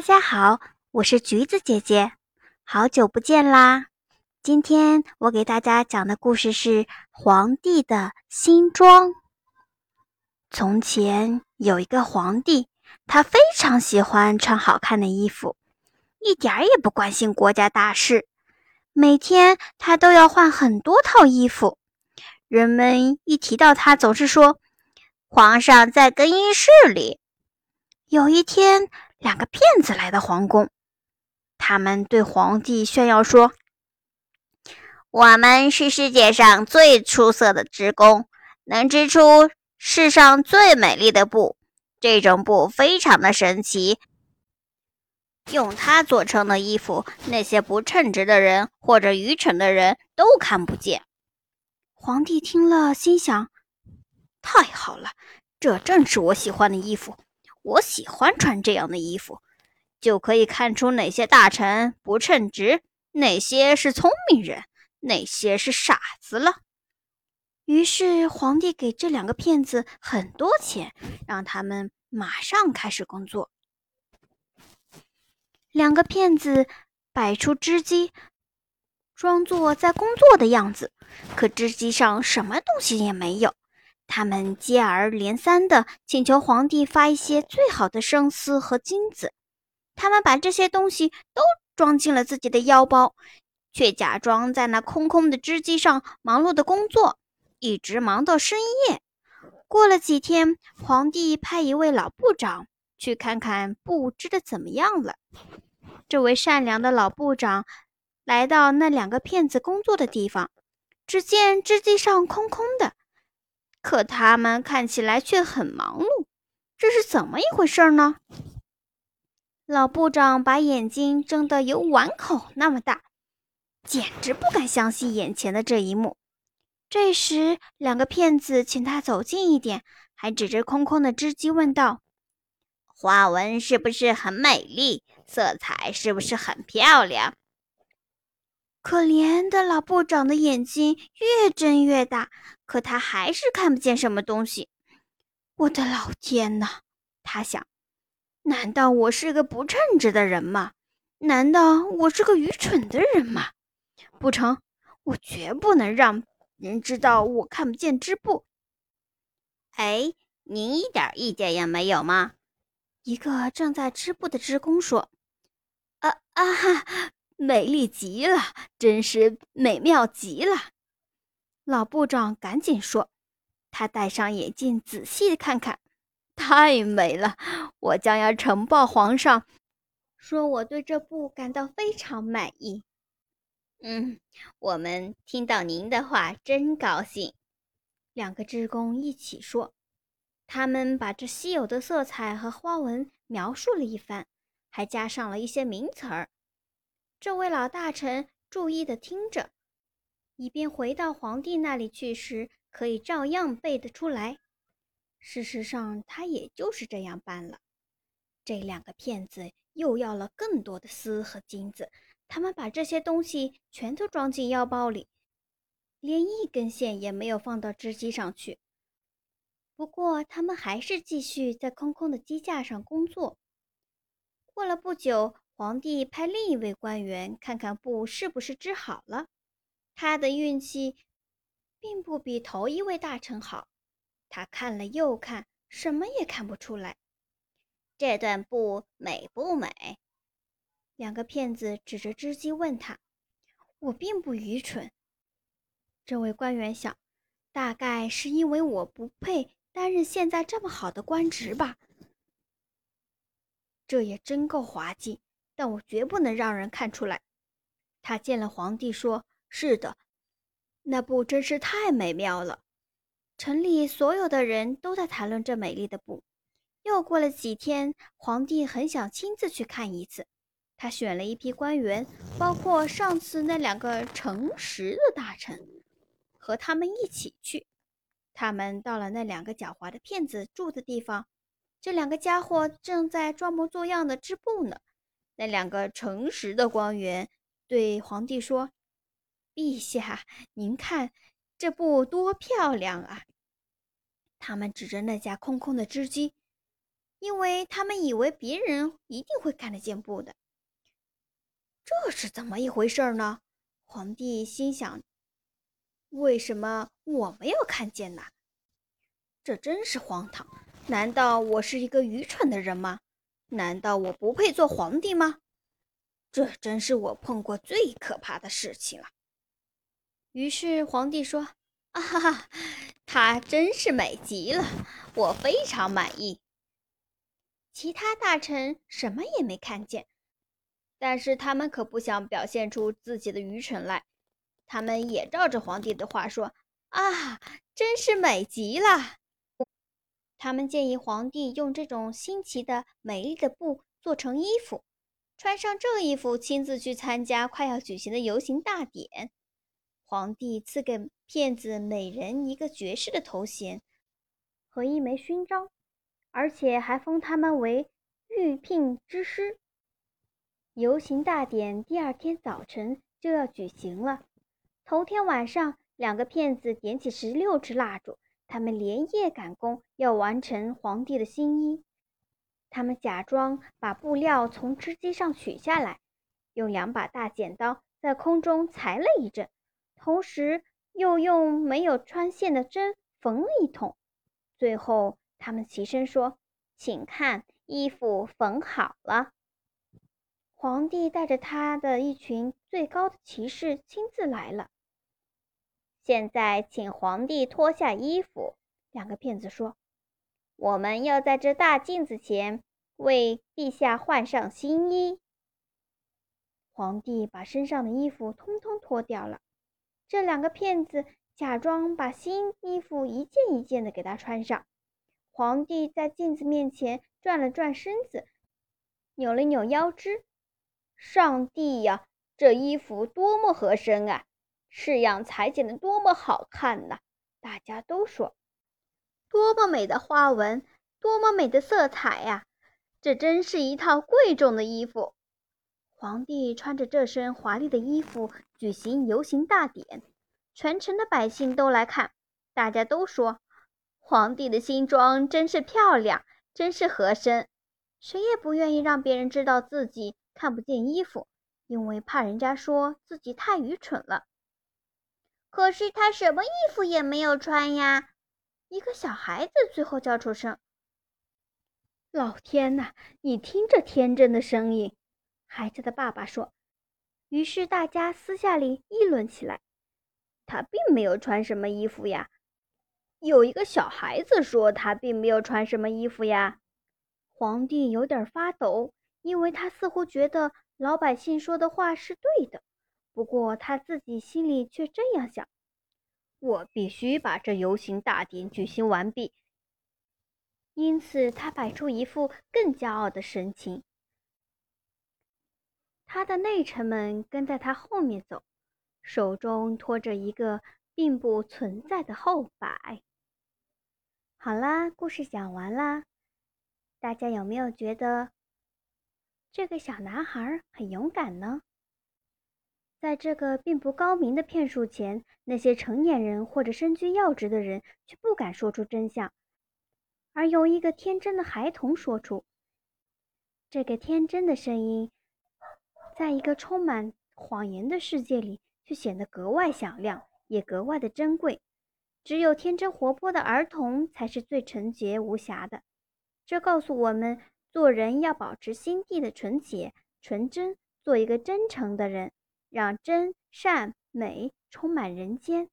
大家好，我是橘子姐姐，好久不见啦！今天我给大家讲的故事是《皇帝的新装》。从前有一个皇帝，他非常喜欢穿好看的衣服，一点儿也不关心国家大事。每天他都要换很多套衣服。人们一提到他，总是说：“皇上在更衣室里。”有一天。两个骗子来到皇宫，他们对皇帝炫耀说：“我们是世界上最出色的织工，能织出世上最美丽的布。这种布非常的神奇，用它做成的衣服，那些不称职的人或者愚蠢的人都看不见。”皇帝听了，心想：“太好了，这正是我喜欢的衣服。”我喜欢穿这样的衣服，就可以看出哪些大臣不称职，哪些是聪明人，哪些是傻子了。于是皇帝给这两个骗子很多钱，让他们马上开始工作。两个骗子摆出织机，装作在工作的样子，可织机上什么东西也没有。他们接二连三地请求皇帝发一些最好的生丝和金子，他们把这些东西都装进了自己的腰包，却假装在那空空的织机上忙碌的工作，一直忙到深夜。过了几天，皇帝派一位老部长去看看布织的怎么样了。这位善良的老部长来到那两个骗子工作的地方，只见织机上空空的。可他们看起来却很忙碌，这是怎么一回事呢？老部长把眼睛睁得有碗口那么大，简直不敢相信眼前的这一幕。这时，两个骗子请他走近一点，还指着空空的织机问道：“花纹是不是很美丽？色彩是不是很漂亮？”可怜的老部长的眼睛越睁越大，可他还是看不见什么东西。我的老天哪！他想：难道我是个不称职的人吗？难道我是个愚蠢的人吗？不成，我绝不能让人知道我看不见织布。哎，您一点意见也没有吗？一个正在织布的织工说：“啊啊哈！”美丽极了，真是美妙极了！老部长赶紧说：“他戴上眼镜，仔细看看，太美了！我将要呈报皇上，说我对这布感到非常满意。”嗯，我们听到您的话真高兴。两个职工一起说，他们把这稀有的色彩和花纹描述了一番，还加上了一些名词儿。这位老大臣注意地听着，以便回到皇帝那里去时可以照样背得出来。事实上，他也就是这样办了。这两个骗子又要了更多的丝和金子，他们把这些东西全都装进腰包里，连一根线也没有放到织机上去。不过，他们还是继续在空空的机架上工作。过了不久。皇帝派另一位官员看看布是不是织好了。他的运气并不比头一位大臣好，他看了又看，什么也看不出来。这段布美不美？两个骗子指着织机问他：“我并不愚蠢。”这位官员想，大概是因为我不配担任现在这么好的官职吧。这也真够滑稽。但我绝不能让人看出来。他见了皇帝，说：“是的，那布真是太美妙了。”城里所有的人都在谈论这美丽的布。又过了几天，皇帝很想亲自去看一次。他选了一批官员，包括上次那两个诚实的大臣，和他们一起去。他们到了那两个狡猾的骗子住的地方，这两个家伙正在装模作样的织布呢。那两个诚实的官员对皇帝说：“陛下，您看这布多漂亮啊！”他们指着那架空空的织机，因为他们以为别人一定会看得见布的。这是怎么一回事呢？皇帝心想：为什么我没有看见呢？这真是荒唐！难道我是一个愚蠢的人吗？难道我不配做皇帝吗？这真是我碰过最可怕的事情了。于是皇帝说：“啊哈哈，她真是美极了，我非常满意。”其他大臣什么也没看见，但是他们可不想表现出自己的愚蠢来，他们也照着皇帝的话说：“啊，真是美极了。”他们建议皇帝用这种新奇的、美丽的布做成衣服，穿上这衣服，亲自去参加快要举行的游行大典。皇帝赐给骗子每人一个爵士的头衔和一枚勋章，而且还封他们为御聘之师。游行大典第二天早晨就要举行了。头天晚上，两个骗子点起十六支蜡烛。他们连夜赶工，要完成皇帝的新衣。他们假装把布料从织机上取下来，用两把大剪刀在空中裁了一阵，同时又用没有穿线的针缝了一通。最后，他们齐声说：“请看，衣服缝好了。”皇帝带着他的一群最高的骑士亲自来了。现在，请皇帝脱下衣服。两个骗子说：“我们要在这大镜子前为陛下换上新衣。”皇帝把身上的衣服通通脱掉了。这两个骗子假装把新衣服一件一件的给他穿上。皇帝在镜子面前转了转身子，扭了扭腰肢。上帝呀，这衣服多么合身啊！式样裁剪的多么好看呐！大家都说，多么美的花纹，多么美的色彩呀！这真是一套贵重的衣服。皇帝穿着这身华丽的衣服举行游行大典，全城的百姓都来看。大家都说，皇帝的新装真是漂亮，真是合身。谁也不愿意让别人知道自己看不见衣服，因为怕人家说自己太愚蠢了。可是他什么衣服也没有穿呀！一个小孩子最后叫出声：“老天呐，你听这天真的声音！”孩子的爸爸说。于是大家私下里议论起来：“他并没有穿什么衣服呀。”有一个小孩子说：“他并没有穿什么衣服呀。”皇帝有点发抖，因为他似乎觉得老百姓说的话是对的。不过他自己心里却这样想：我必须把这游行大典举行完毕。因此，他摆出一副更骄傲的神情。他的内臣们跟在他后面走，手中托着一个并不存在的后摆。好啦，故事讲完啦。大家有没有觉得这个小男孩很勇敢呢？在这个并不高明的骗术前，那些成年人或者身居要职的人却不敢说出真相，而由一个天真的孩童说出。这个天真的声音，在一个充满谎言的世界里，却显得格外响亮，也格外的珍贵。只有天真活泼的儿童才是最纯洁无瑕的。这告诉我们，做人要保持心地的纯洁、纯真，做一个真诚的人。让真善美充满人间。